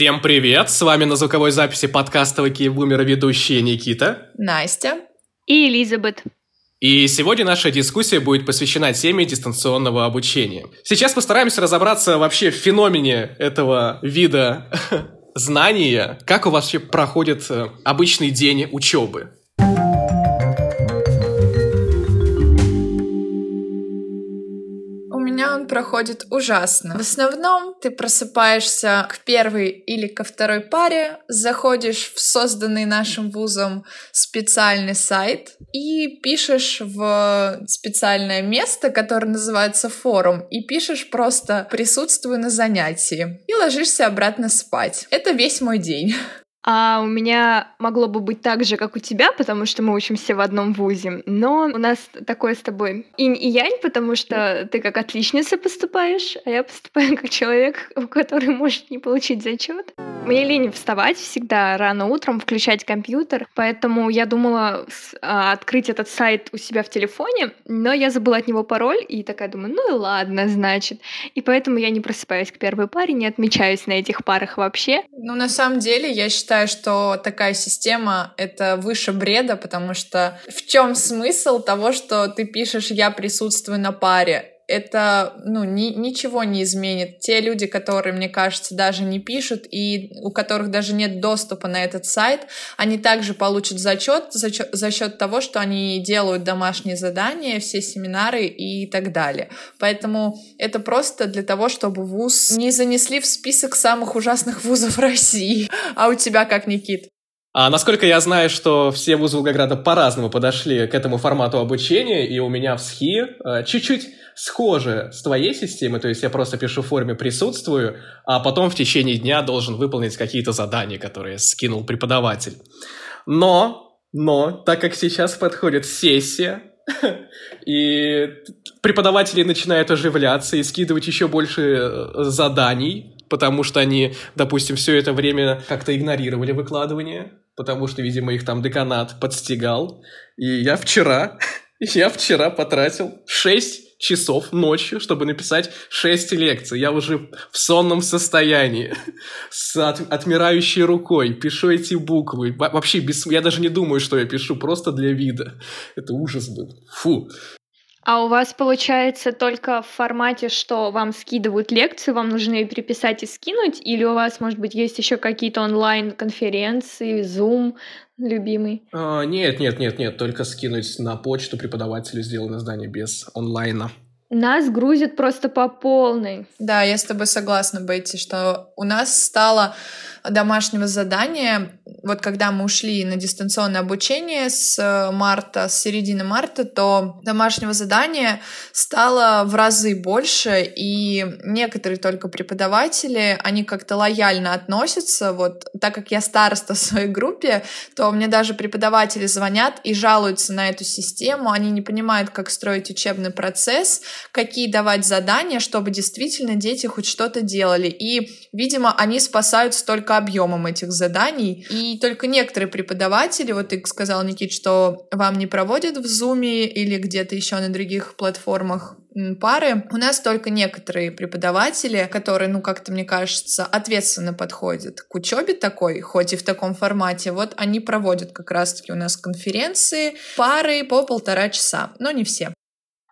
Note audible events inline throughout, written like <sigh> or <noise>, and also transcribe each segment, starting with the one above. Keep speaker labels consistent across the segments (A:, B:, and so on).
A: Всем привет! С вами на звуковой записи подкаста Бумера ведущие Никита,
B: Настя
C: и Элизабет.
A: И сегодня наша дискуссия будет посвящена теме дистанционного обучения. Сейчас постараемся разобраться вообще в феномене этого вида <laughs> знания, как у вас вообще проходит э, обычный день учебы.
B: Проходит ужасно. В основном ты просыпаешься к первой или ко второй паре, заходишь в созданный нашим вузом специальный сайт и пишешь в специальное место, которое называется форум, и пишешь просто «присутствую на занятии» и ложишься обратно спать. Это весь мой день.
C: А у меня могло бы быть так же, как у тебя, потому что мы учимся в одном вузе. Но у нас такое с тобой инь и янь, потому что ты как отличница поступаешь, а я поступаю как человек, который может не получить зачет. Мне лень вставать всегда рано утром, включать компьютер, поэтому я думала а, открыть этот сайт у себя в телефоне, но я забыла от него пароль, и такая думаю, ну и ладно, значит. И поэтому я не просыпаюсь к первой паре, не отмечаюсь на этих парах вообще.
B: Ну, на самом деле, я считаю, считаю, что такая система — это выше бреда, потому что в чем смысл того, что ты пишешь «я присутствую на паре»? Это ну, ни, ничего не изменит. Те люди, которые, мне кажется, даже не пишут и у которых даже нет доступа на этот сайт, они также получат зачет за, за счет того, что они делают домашние задания, все семинары и так далее. Поэтому это просто для того, чтобы вуз не занесли в список самых ужасных вузов <laughs> России. А у тебя как, Никит?
A: А насколько я знаю, что все вузы Волгограда по-разному подошли к этому формату обучения, и у меня в СХИ э, чуть-чуть схоже с твоей системой, то есть я просто пишу в форме «присутствую», а потом в течение дня должен выполнить какие-то задания, которые скинул преподаватель. Но, но, так как сейчас подходит сессия, и преподаватели начинают оживляться и скидывать еще больше э, заданий, потому что они, допустим, все это время как-то игнорировали выкладывание, потому что, видимо, их там деканат подстегал. И я вчера, <laughs> я вчера потратил 6 часов ночью, чтобы написать 6 лекций. Я уже в сонном состоянии, с от, отмирающей рукой, пишу эти буквы. Вообще, без, я даже не думаю, что я пишу, просто для вида. Это ужас был. Фу.
C: А у вас получается только в формате, что вам скидывают лекцию, вам нужно ее переписать и скинуть, или у вас, может быть, есть еще какие-то онлайн-конференции, Zoom любимый?
A: А, нет, нет, нет, нет, только скинуть на почту преподавателю сделано здание без онлайна.
C: Нас грузит просто по полной.
B: Да, я с тобой согласна, Бетти, что у нас стало домашнего задания, вот когда мы ушли на дистанционное обучение с э, марта, с середины марта, то домашнего задания стало в разы больше, и некоторые только преподаватели, они как-то лояльно относятся, вот так как я староста <laughs> в своей группе, то мне даже преподаватели звонят и жалуются на эту систему, они не понимают, как строить учебный процесс, какие давать задания, чтобы действительно дети хоть что-то делали, и, видимо, они спасаются только только объемом этих заданий. И только некоторые преподаватели, вот ты сказал, Никит, что вам не проводят в Zoom или где-то еще на других платформах пары. У нас только некоторые преподаватели, которые, ну, как-то, мне кажется, ответственно подходят к учебе такой, хоть и в таком формате, вот они проводят как раз-таки у нас конференции, пары по полтора часа, но не все.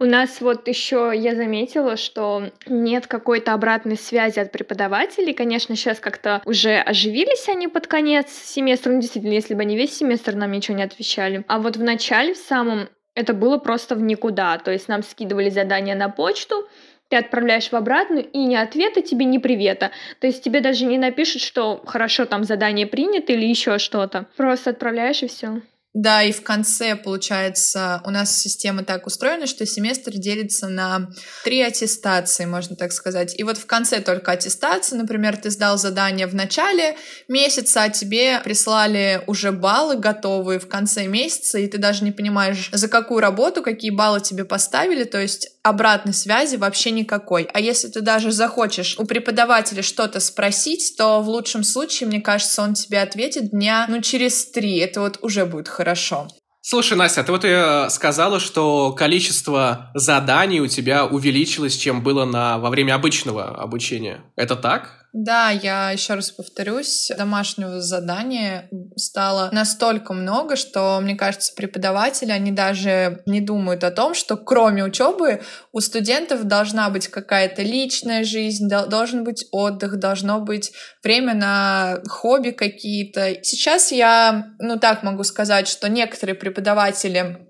C: У нас вот еще я заметила, что нет какой-то обратной связи от преподавателей. Конечно, сейчас как-то уже оживились они под конец семестра. Ну, действительно, если бы они весь семестр нам ничего не отвечали. А вот в начале, в самом, это было просто в никуда. То есть нам скидывали задания на почту, ты отправляешь в обратную, и ни ответа тебе, ни привета. То есть тебе даже не напишут, что хорошо, там задание принято или еще что-то. Просто отправляешь и все.
B: Да, и в конце, получается, у нас система так устроена, что семестр делится на три аттестации, можно так сказать. И вот в конце только аттестации, например, ты сдал задание в начале месяца, а тебе прислали уже баллы готовые в конце месяца, и ты даже не понимаешь, за какую работу, какие баллы тебе поставили, то есть обратной связи вообще никакой. А если ты даже захочешь у преподавателя что-то спросить, то в лучшем случае, мне кажется, он тебе ответит дня, ну, через три. Это вот уже будет хорошо.
A: Слушай, Настя, ты вот и э, сказала, что количество заданий у тебя увеличилось, чем было на, во время обычного обучения. Это так?
B: Да, я еще раз повторюсь, домашнего задания стало настолько много, что, мне кажется, преподаватели, они даже не думают о том, что кроме учебы у студентов должна быть какая-то личная жизнь, должен быть отдых, должно быть время на хобби какие-то. Сейчас я, ну так могу сказать, что некоторые преподаватели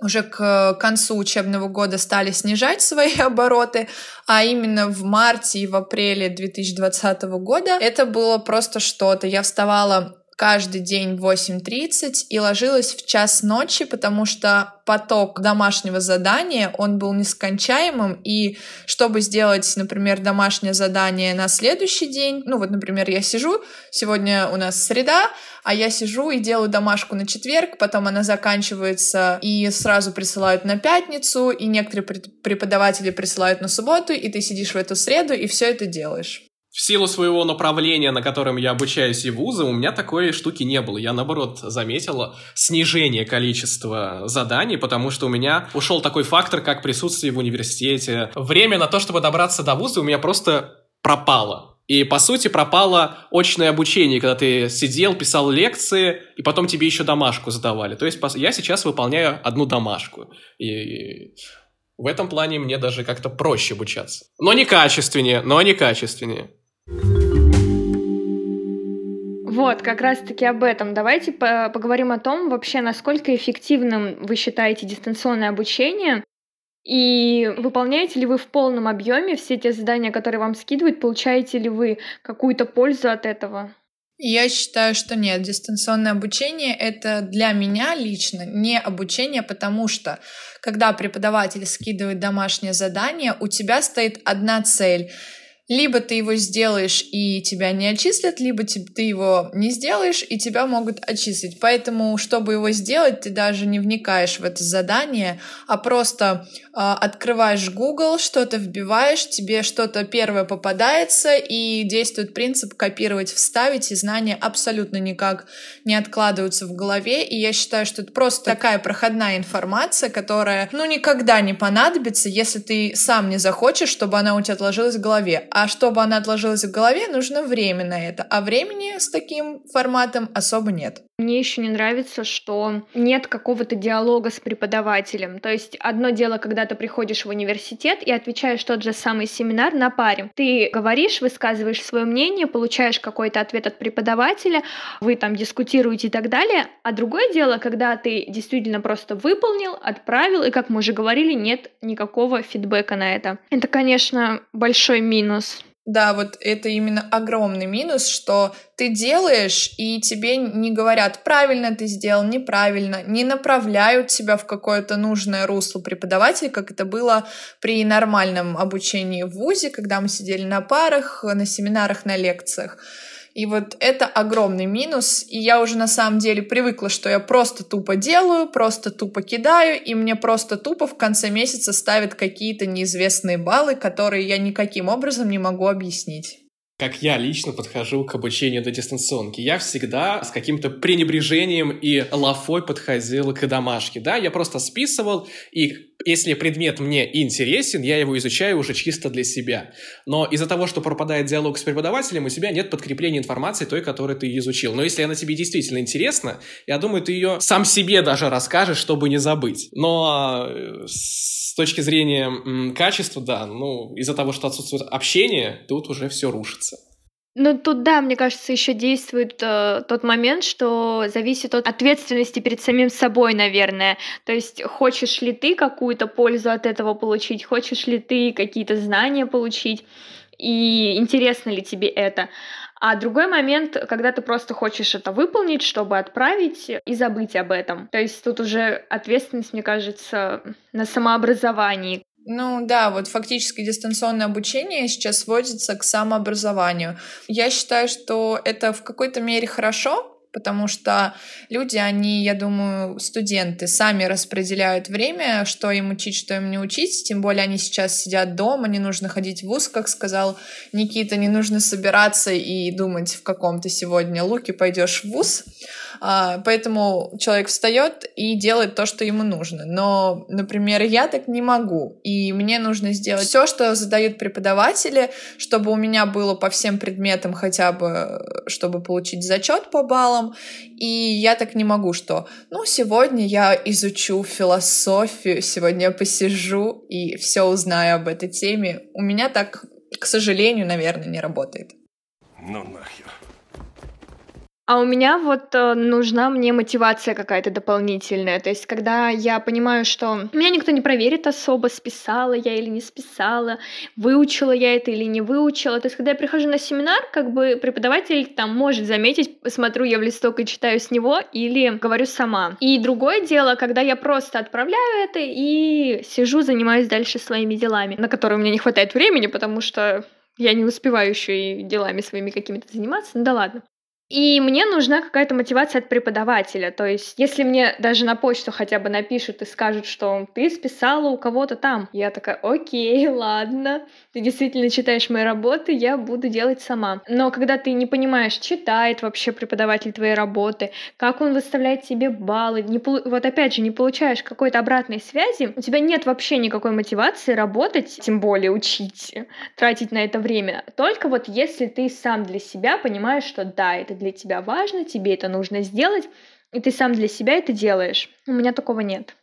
B: уже к концу учебного года стали снижать свои <laughs> обороты, а именно в марте и в апреле 2020 года это было просто что-то. Я вставала каждый день в 8.30 и ложилась в час ночи, потому что поток домашнего задания, он был нескончаемым, и чтобы сделать, например, домашнее задание на следующий день, ну вот, например, я сижу, сегодня у нас среда, а я сижу и делаю домашку на четверг, потом она заканчивается и сразу присылают на пятницу, и некоторые преподаватели присылают на субботу, и ты сидишь в эту среду и все это делаешь.
A: В силу своего направления, на котором я обучаюсь и вуза, у меня такой штуки не было. Я, наоборот, заметила снижение количества заданий, потому что у меня ушел такой фактор, как присутствие в университете. Время на то, чтобы добраться до вуза, у меня просто пропало. И, по сути, пропало очное обучение, когда ты сидел, писал лекции, и потом тебе еще домашку задавали. То есть я сейчас выполняю одну домашку. И в этом плане мне даже как-то проще обучаться. Но не качественнее, но не качественнее.
C: Вот, как раз-таки об этом. Давайте поговорим о том, вообще, насколько эффективным вы считаете дистанционное обучение, и выполняете ли вы в полном объеме все те задания, которые вам скидывают, получаете ли вы какую-то пользу от этого?
B: Я считаю, что нет. Дистанционное обучение — это для меня лично не обучение, потому что когда преподаватель скидывает домашнее задание, у тебя стоит одна цель — либо ты его сделаешь и тебя не отчислят, либо ты его не сделаешь и тебя могут отчислить. Поэтому, чтобы его сделать, ты даже не вникаешь в это задание, а просто э, открываешь Google, что-то вбиваешь, тебе что-то первое попадается и действует принцип копировать, вставить, и знания абсолютно никак не откладываются в голове. И я считаю, что это просто такая проходная информация, которая, ну, никогда не понадобится, если ты сам не захочешь, чтобы она у тебя отложилась в голове. А чтобы она отложилась в голове, нужно время на это. А времени с таким форматом особо нет.
C: Мне еще не нравится, что нет какого-то диалога с преподавателем. То есть одно дело, когда ты приходишь в университет и отвечаешь тот же самый семинар на паре. Ты говоришь, высказываешь свое мнение, получаешь какой-то ответ от преподавателя, вы там дискутируете и так далее. А другое дело, когда ты действительно просто выполнил, отправил, и, как мы уже говорили, нет никакого фидбэка на это. Это, конечно, большой минус.
B: Да, вот это именно огромный минус, что ты делаешь, и тебе не говорят, правильно ты сделал, неправильно, не направляют тебя в какое-то нужное русло преподавателя, как это было при нормальном обучении в ВУЗе, когда мы сидели на парах, на семинарах, на лекциях. И вот это огромный минус. И я уже на самом деле привыкла, что я просто тупо делаю, просто тупо кидаю, и мне просто тупо в конце месяца ставят какие-то неизвестные баллы, которые я никаким образом не могу объяснить
A: как я лично подхожу к обучению до дистанционки. Я всегда с каким-то пренебрежением и лафой подходил к домашке. Да, я просто списывал, и если предмет мне интересен, я его изучаю уже чисто для себя. Но из-за того, что пропадает диалог с преподавателем, у тебя нет подкрепления информации той, которую ты изучил. Но если она тебе действительно интересна, я думаю, ты ее сам себе даже расскажешь, чтобы не забыть. Но э, с точки зрения качества, да, ну, из-за того, что отсутствует общение, тут уже все рушится.
C: Ну, тут, да, мне кажется, еще действует э, тот момент, что зависит от ответственности перед самим собой, наверное. То есть, хочешь ли ты какую-то пользу от этого получить, хочешь ли ты какие-то знания получить, и интересно ли тебе это. А другой момент, когда ты просто хочешь это выполнить, чтобы отправить и забыть об этом. То есть тут уже ответственность, мне кажется, на самообразовании.
B: Ну да, вот фактически дистанционное обучение сейчас сводится к самообразованию. Я считаю, что это в какой-то мере хорошо, потому что люди, они, я думаю, студенты, сами распределяют время, что им учить, что им не учить, тем более они сейчас сидят дома, не нужно ходить в ВУЗ, как сказал Никита, не нужно собираться и думать, в каком ты сегодня. Луке пойдешь в ВУЗ, поэтому человек встает и делает то, что ему нужно. Но, например, я так не могу, и мне нужно сделать все, что задают преподаватели, чтобы у меня было по всем предметам хотя бы, чтобы получить зачет по баллам, и я так не могу, что, ну, сегодня я изучу философию, сегодня я посижу и все узнаю об этой теме. У меня так, к сожалению, наверное, не работает. Ну нахер.
C: А у меня вот э, нужна мне мотивация какая-то дополнительная. То есть, когда я понимаю, что меня никто не проверит особо, списала я или не списала, выучила я это или не выучила. То есть, когда я прихожу на семинар, как бы преподаватель там может заметить, смотрю я в листок и читаю с него, или говорю сама. И другое дело, когда я просто отправляю это и сижу, занимаюсь дальше своими делами, на которые у меня не хватает времени, потому что я не успеваю еще и делами своими какими-то заниматься. Ну да ладно. И мне нужна какая-то мотивация от преподавателя. То есть, если мне даже на почту хотя бы напишут и скажут, что ты списала у кого-то там, я такая, окей, <laughs> ладно, ты действительно читаешь мои работы, я буду делать сама. Но когда ты не понимаешь, читает вообще преподаватель твои работы, как он выставляет тебе баллы, не, вот опять же, не получаешь какой-то обратной связи, у тебя нет вообще никакой мотивации работать, тем более учить, тратить на это время. Только вот если ты сам для себя понимаешь, что да, это для тебя важно, тебе это нужно сделать, и ты сам для себя это делаешь. У меня такого нет.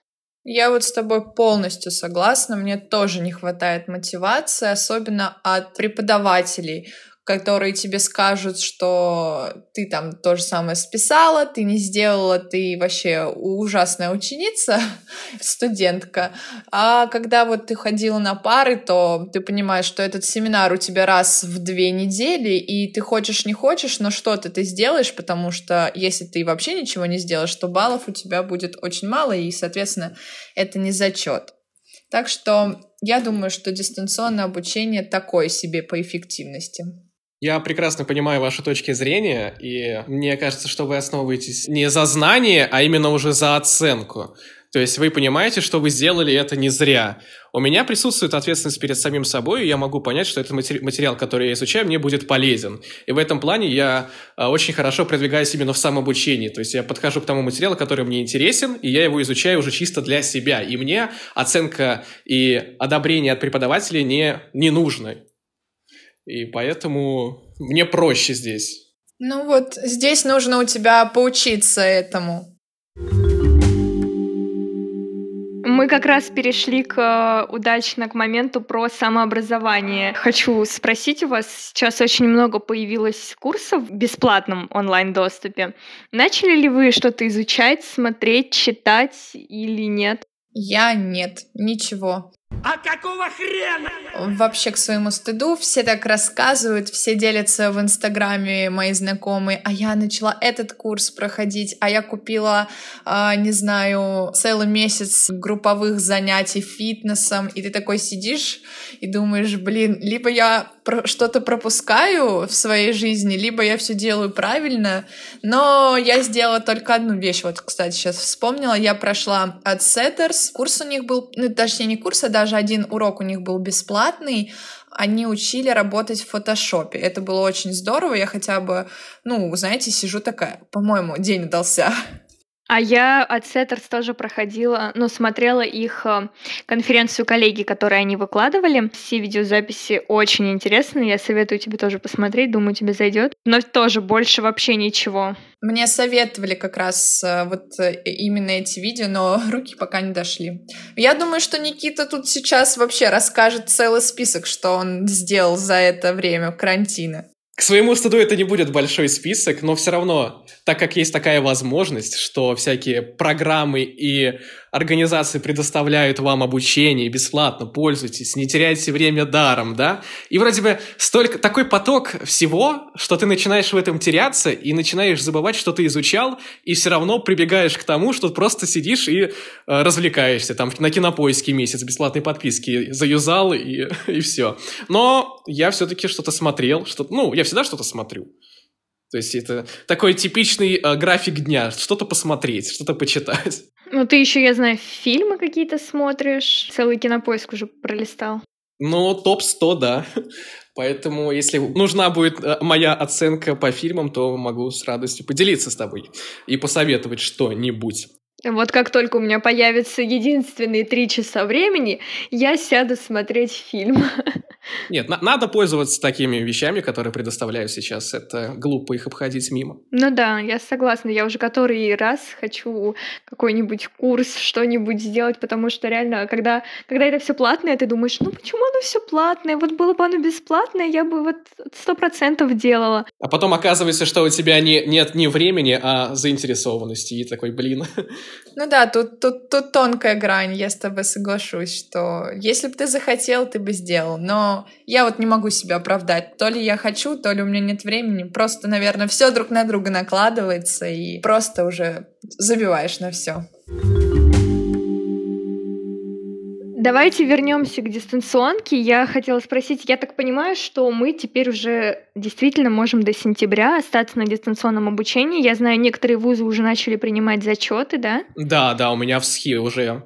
B: Я вот с тобой полностью согласна. Мне тоже не хватает мотивации, особенно от преподавателей которые тебе скажут, что ты там то же самое списала, ты не сделала, ты вообще ужасная ученица, <laughs> студентка. А когда вот ты ходила на пары, то ты понимаешь, что этот семинар у тебя раз в две недели, и ты хочешь не хочешь, но что-то ты сделаешь, потому что если ты вообще ничего не сделаешь, то баллов у тебя будет очень мало, и, соответственно, это не зачет. Так что я думаю, что дистанционное обучение такое себе по эффективности.
A: Я прекрасно понимаю ваши точки зрения, и мне кажется, что вы основываетесь не за знание, а именно уже за оценку. То есть вы понимаете, что вы сделали это не зря. У меня присутствует ответственность перед самим собой, и я могу понять, что этот материал, который я изучаю, мне будет полезен. И в этом плане я а, очень хорошо продвигаюсь именно в самообучении. То есть я подхожу к тому материалу, который мне интересен, и я его изучаю уже чисто для себя. И мне оценка и одобрение от преподавателей не, не нужны. И поэтому мне проще здесь.
B: Ну вот, здесь нужно у тебя поучиться этому.
C: Мы как раз перешли к э, удачно к моменту про самообразование. Хочу спросить у вас, сейчас очень много появилось курсов в бесплатном онлайн-доступе. Начали ли вы что-то изучать, смотреть, читать или нет?
B: Я нет, ничего. А какого хрена? Вообще, к своему стыду, все так рассказывают, все делятся в Инстаграме, мои знакомые, а я начала этот курс проходить, а я купила, э, не знаю, целый месяц групповых занятий фитнесом, и ты такой сидишь и думаешь, блин, либо я что-то пропускаю в своей жизни, либо я все делаю правильно, но я сделала только одну вещь, вот, кстати, сейчас вспомнила, я прошла от Setters, курс у них был, ну, точнее, не курс, а даже один урок у них был бесплатный, они учили работать в фотошопе. Это было очень здорово. Я хотя бы, ну, знаете, сижу такая, по-моему, день удался.
C: А я от Setters тоже проходила, ну, смотрела их э, конференцию коллеги, которые они выкладывали. Все видеозаписи очень интересные, я советую тебе тоже посмотреть, думаю, тебе зайдет. Но тоже больше вообще ничего.
B: Мне советовали как раз э, вот э, именно эти видео, но <laughs> руки пока не дошли. Я думаю, что Никита тут сейчас вообще расскажет целый список, что он сделал за это время карантина.
A: К своему стыду это не будет большой список, но все равно, так как есть такая возможность, что всякие программы и организации предоставляют вам обучение бесплатно, пользуйтесь, не теряйте время даром, да? И вроде бы столько, такой поток всего, что ты начинаешь в этом теряться и начинаешь забывать, что ты изучал, и все равно прибегаешь к тому, что просто сидишь и э, развлекаешься. Там на кинопоиске месяц бесплатной подписки заюзал и, <laughs> и все. Но я все-таки что-то смотрел, что ну, я всегда что-то смотрю. То есть это такой типичный э, график дня. Что-то посмотреть, что-то почитать.
C: Ну, ты еще, я знаю, фильмы какие-то смотришь. Целый кинопоиск уже пролистал.
A: Ну, топ-100, да. Поэтому, если нужна будет э, моя оценка по фильмам, то могу с радостью поделиться с тобой и посоветовать что-нибудь.
C: Вот как только у меня появятся единственные три часа времени, я сяду смотреть фильм. <laughs>
A: Нет, на- надо пользоваться такими вещами, которые предоставляю сейчас. Это глупо их обходить мимо.
C: Ну да, я согласна. Я уже который раз хочу какой-нибудь курс, что-нибудь сделать, потому что реально, когда, когда это все платное, ты думаешь, ну почему оно все платное? Вот было бы оно бесплатное, я бы вот сто процентов делала.
A: А потом оказывается, что у тебя не, нет ни времени, а заинтересованности. И такой, блин. <laughs>
B: Ну да, тут, тут, тут тонкая грань, я с тобой соглашусь, что если бы ты захотел, ты бы сделал. Но я вот не могу себя оправдать. То ли я хочу, то ли у меня нет времени. Просто, наверное, все друг на друга накладывается, и просто уже забиваешь на все.
C: Давайте вернемся к дистанционке. Я хотела спросить, я так понимаю, что мы теперь уже действительно можем до сентября остаться на дистанционном обучении. Я знаю, некоторые вузы уже начали принимать зачеты, да?
A: Да, да, у меня в СХИ уже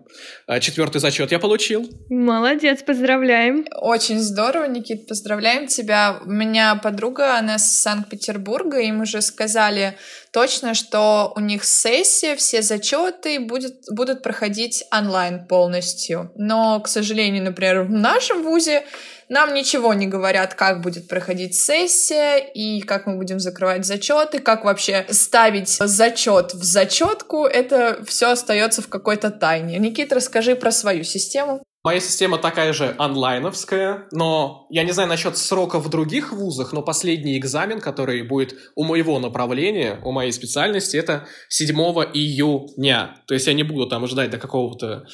A: э, четвертый зачет я получил.
C: Молодец, поздравляем.
B: Очень здорово, Никит, поздравляем тебя. У меня подруга, она с Санкт-Петербурга, им уже сказали точно, что у них сессия, все зачеты будет, будут проходить онлайн полностью. Но, к сожалению, например, в нашем вузе нам ничего не говорят, как будет проходить сессия и как мы будем закрывать зачеты, как вообще ставить зачет в зачетку. Это все остается в какой-то тайне. Никит, расскажи про свою систему.
A: Моя система такая же онлайновская, но я не знаю насчет сроков в других вузах, но последний экзамен, который будет у моего направления, у моей специальности, это 7 июня. То есть я не буду там ждать до какого-то,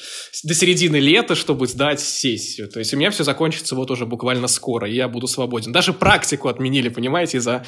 A: до середины лета, чтобы сдать сессию. То есть у меня все закончится вот уже буквально скоро, и я буду свободен. Даже практику отменили, понимаете, из-за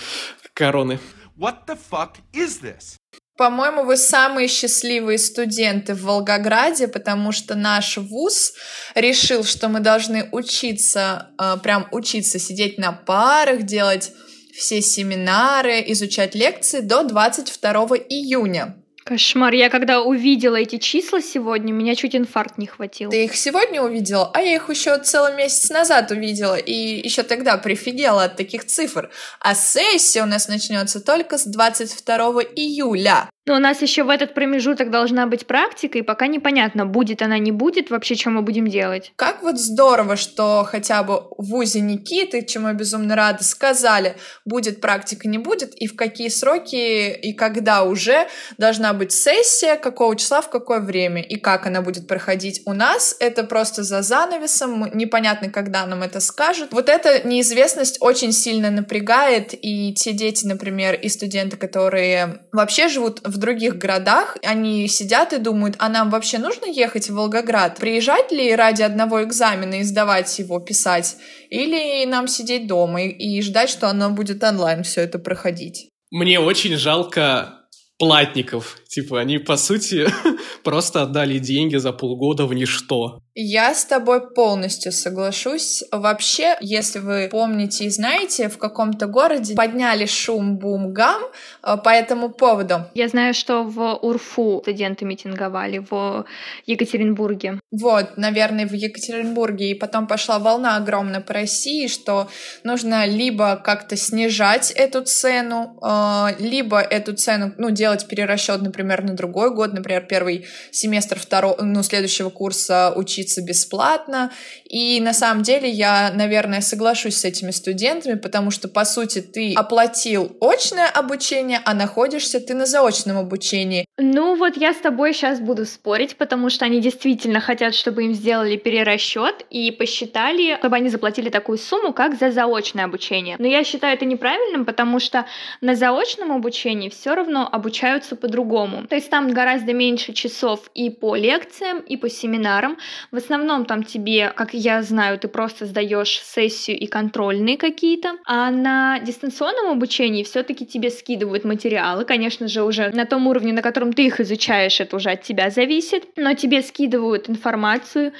A: короны.
D: What the fuck is this?
B: По-моему, вы самые счастливые студенты в Волгограде, потому что наш вуз решил, что мы должны учиться, э, прям учиться сидеть на парах, делать все семинары, изучать лекции до 22 июня.
C: Кошмар. Я когда увидела эти числа сегодня, меня чуть инфаркт не хватил.
B: Ты их сегодня увидела, а я их еще целый месяц назад увидела, и еще тогда прифигела от таких цифр. А сессия у нас начнется только с 22 июля.
C: Но у нас еще в этот промежуток должна быть практика, и пока непонятно, будет она, не будет, вообще, что мы будем делать.
B: Как вот здорово, что хотя бы в ВУЗе Никиты, чему я безумно рада, сказали, будет практика, не будет, и в какие сроки, и когда уже должна быть сессия, какого числа, в какое время, и как она будет проходить у нас. Это просто за занавесом, непонятно, когда нам это скажут. Вот эта неизвестность очень сильно напрягает, и те дети, например, и студенты, которые вообще живут в других городах, они сидят и думают, а нам вообще нужно ехать в Волгоград? Приезжать ли ради одного экзамена и сдавать его, писать? Или нам сидеть дома и, и ждать, что оно будет онлайн все это проходить?
A: Мне очень жалко платников. Типа, они, по сути, <laughs> просто отдали деньги за полгода в ничто.
B: Я с тобой полностью соглашусь. Вообще, если вы помните и знаете, в каком-то городе подняли шум бум-гам э, по этому поводу.
C: Я знаю, что в Урфу студенты митинговали, в Екатеринбурге.
B: Вот, наверное, в Екатеринбурге. И потом пошла волна огромная по России, что нужно либо как-то снижать эту цену, э, либо эту цену, ну, делать перерасчет, например, на другой год, например, первый семестр второго, ну, следующего курса учиться бесплатно. И на самом деле я, наверное, соглашусь с этими студентами, потому что, по сути, ты оплатил очное обучение, а находишься ты на заочном обучении.
C: Ну вот я с тобой сейчас буду спорить, потому что они действительно хотят, чтобы им сделали перерасчет и посчитали, чтобы они заплатили такую сумму, как за заочное обучение. Но я считаю это неправильным, потому что на заочном обучении все равно обучаются по-другому. То есть там гораздо меньше часов и по лекциям, и по семинарам. В основном там тебе, как я знаю, ты просто сдаешь сессию и контрольные какие-то. А на дистанционном обучении все-таки тебе скидывают материалы, конечно же, уже на том уровне, на котором ты их изучаешь, это уже от тебя зависит. Но тебе скидывают информацию,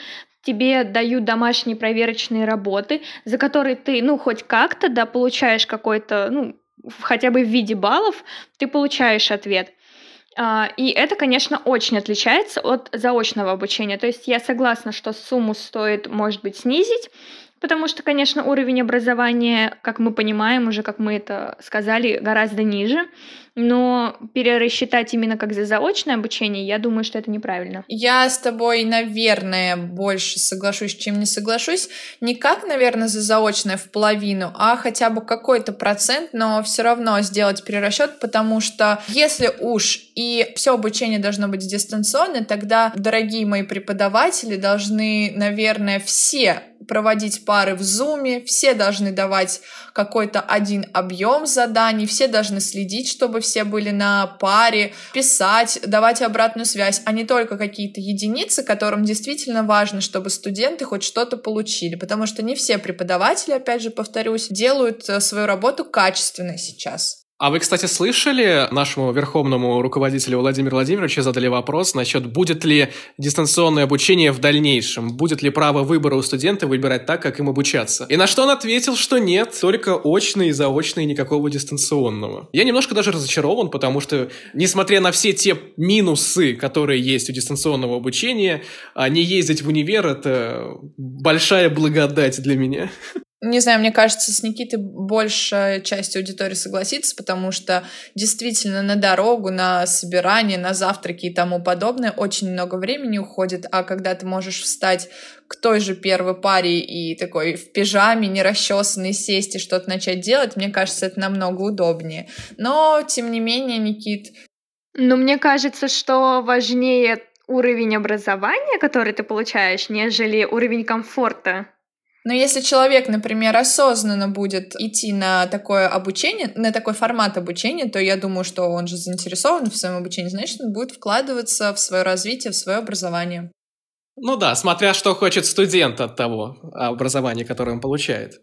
C: тебе дают домашние проверочные работы, за которые ты, ну, хоть как-то, да, получаешь какой-то, ну, хотя бы в виде баллов, ты получаешь ответ. А, и это, конечно, очень отличается от заочного обучения. То есть я согласна, что сумму стоит, может быть, снизить, потому что, конечно, уровень образования, как мы понимаем, уже как мы это сказали, гораздо ниже но перерасчитать именно как за заочное обучение, я думаю, что это неправильно.
B: Я с тобой, наверное, больше соглашусь, чем не соглашусь. Не как, наверное, за заочное в половину, а хотя бы какой-то процент, но все равно сделать перерасчет, потому что если уж и все обучение должно быть дистанционно, тогда, дорогие мои преподаватели, должны, наверное, все проводить пары в зуме, все должны давать какой-то один объем заданий, все должны следить, чтобы все были на паре, писать, давать обратную связь, а не только какие-то единицы, которым действительно важно, чтобы студенты хоть что-то получили, потому что не все преподаватели, опять же повторюсь, делают э, свою работу качественно сейчас.
A: А вы, кстати, слышали, нашему верховному руководителю Владимиру Владимировичу задали вопрос насчет, будет ли дистанционное обучение в дальнейшем, будет ли право выбора у студента выбирать так, как им обучаться. И на что он ответил, что нет, только очный и заочный, никакого дистанционного. Я немножко даже разочарован, потому что, несмотря на все те минусы, которые есть у дистанционного обучения, а не ездить в универ — это большая благодать для меня.
B: Не знаю, мне кажется, с Никитой большая часть аудитории согласится, потому что действительно на дорогу, на собирание, на завтраки и тому подобное очень много времени уходит, а когда ты можешь встать к той же первой паре и такой в пижаме, не расчесанный, сесть и что-то начать делать, мне кажется, это намного удобнее. Но, тем не менее, Никит...
C: Ну, мне кажется, что важнее уровень образования, который ты получаешь, нежели уровень комфорта
B: но если человек, например, осознанно будет идти на такое обучение, на такой формат обучения, то я думаю, что он же заинтересован в своем обучении, значит, он будет вкладываться в свое развитие, в свое образование.
A: Ну да, смотря что хочет студент от того образования, которое он получает.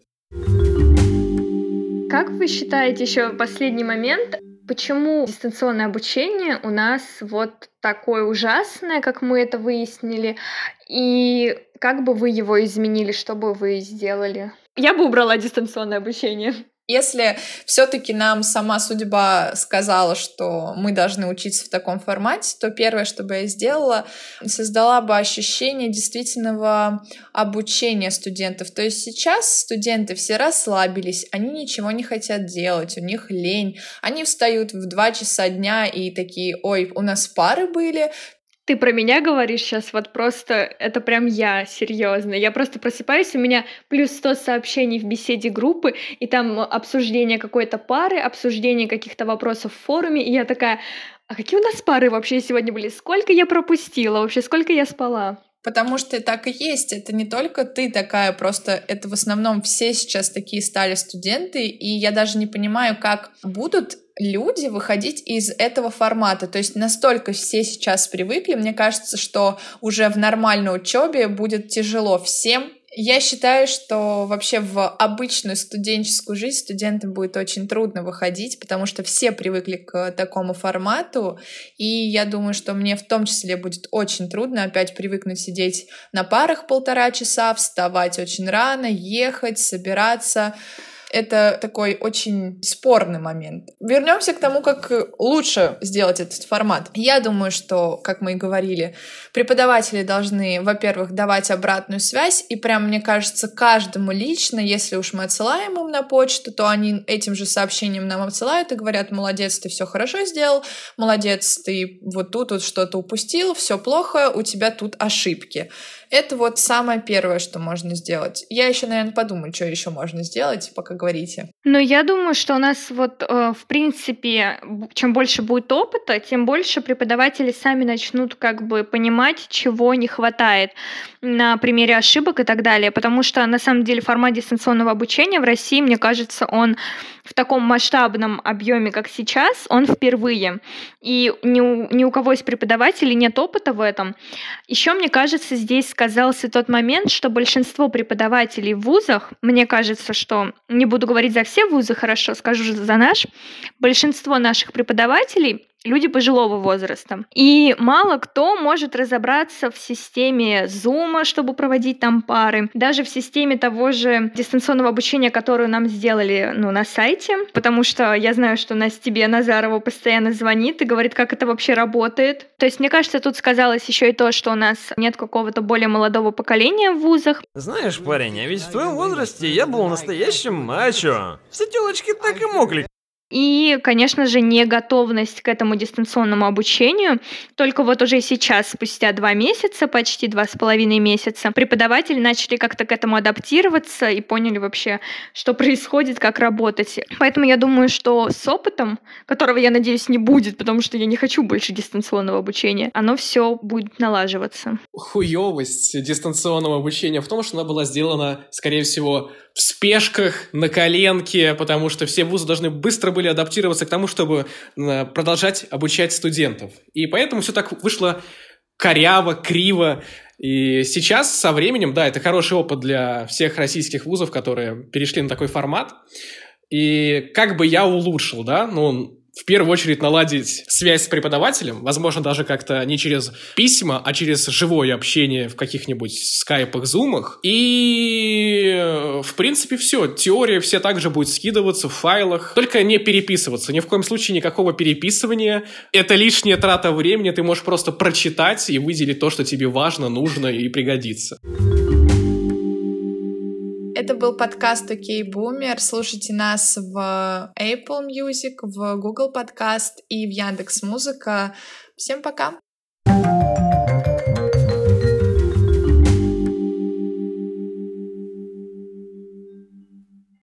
C: Как вы считаете, еще последний момент, почему дистанционное обучение у нас вот такое ужасное, как мы это выяснили, и как бы вы его изменили, что бы вы сделали? Я бы убрала дистанционное обучение.
B: Если все-таки нам сама судьба сказала, что мы должны учиться в таком формате, то первое, что бы я сделала, создала бы ощущение действительного обучения студентов. То есть сейчас студенты все расслабились, они ничего не хотят делать, у них лень, они встают в 2 часа дня и такие, ой, у нас пары были,
C: ты про меня говоришь сейчас, вот просто, это прям я, серьезно. Я просто просыпаюсь, у меня плюс 100 сообщений в беседе группы, и там обсуждение какой-то пары, обсуждение каких-то вопросов в форуме, и я такая, а какие у нас пары вообще сегодня были? Сколько я пропустила вообще? Сколько я спала?
B: Потому что так и есть. Это не только ты такая, просто это в основном все сейчас такие стали студенты, и я даже не понимаю, как будут люди выходить из этого формата. То есть настолько все сейчас привыкли, мне кажется, что уже в нормальной учебе будет тяжело всем. Я считаю, что вообще в обычную студенческую жизнь студентам будет очень трудно выходить, потому что все привыкли к такому формату, и я думаю, что мне в том числе будет очень трудно опять привыкнуть сидеть на парах полтора часа, вставать очень рано, ехать, собираться это такой очень спорный момент. Вернемся к тому, как лучше сделать этот формат. Я думаю, что, как мы и говорили, преподаватели должны, во-первых, давать обратную связь, и прям, мне кажется, каждому лично, если уж мы отсылаем им на почту, то они этим же сообщением нам отсылают и говорят, молодец, ты все хорошо сделал, молодец, ты вот тут вот что-то упустил, все плохо, у тебя тут ошибки. Это вот самое первое, что можно сделать. Я еще, наверное, подумаю, что еще можно сделать, пока говорите.
C: Ну, я думаю, что у нас вот, э, в принципе, чем больше будет опыта, тем больше преподаватели сами начнут как бы понимать, чего не хватает на примере ошибок и так далее. Потому что, на самом деле, формат дистанционного обучения в России, мне кажется, он в таком масштабном объеме, как сейчас, он впервые. И ни у, ни у кого из преподавателей нет опыта в этом. Еще, мне кажется, здесь сказался тот момент, что большинство преподавателей в вузах, мне кажется, что, не буду говорить за все вузы, хорошо, скажу за наш, большинство наших преподавателей люди пожилого возраста. И мало кто может разобраться в системе Zoom, чтобы проводить там пары, даже в системе того же дистанционного обучения, которую нам сделали ну, на сайте, потому что я знаю, что нас тебе Назарова постоянно звонит и говорит, как это вообще работает. То есть, мне кажется, тут сказалось еще и то, что у нас нет какого-то более молодого поколения в вузах.
E: Знаешь, парень, а ведь в твоем возрасте я был настоящим мачо. Все телочки так и мокли.
C: И, конечно же, не готовность к этому дистанционному обучению. Только вот уже сейчас, спустя два месяца, почти два с половиной месяца, преподаватели начали как-то к этому адаптироваться и поняли вообще, что происходит, как работать. Поэтому я думаю, что с опытом, которого, я надеюсь, не будет, потому что я не хочу больше дистанционного обучения, оно все будет налаживаться.
A: Хуевость дистанционного обучения в том, что она была сделана, скорее всего, в спешках, на коленке, потому что все вузы должны быстро были адаптироваться к тому, чтобы э, продолжать обучать студентов. И поэтому все так вышло коряво, криво. И сейчас, со временем, да, это хороший опыт для всех российских вузов, которые перешли на такой формат. И как бы я улучшил, да, ну, в первую очередь наладить связь с преподавателем, возможно, даже как-то не через письма, а через живое общение в каких-нибудь скайпах, зумах. И, в принципе, все. Теория все также будет скидываться в файлах, только не переписываться. Ни в коем случае никакого переписывания. Это лишняя трата времени, ты можешь просто прочитать и выделить то, что тебе важно, нужно и пригодится.
B: Это был подкаст «Окей, Бумер». Слушайте нас в Apple Music, в Google Podcast и в Яндекс Музыка. Всем пока!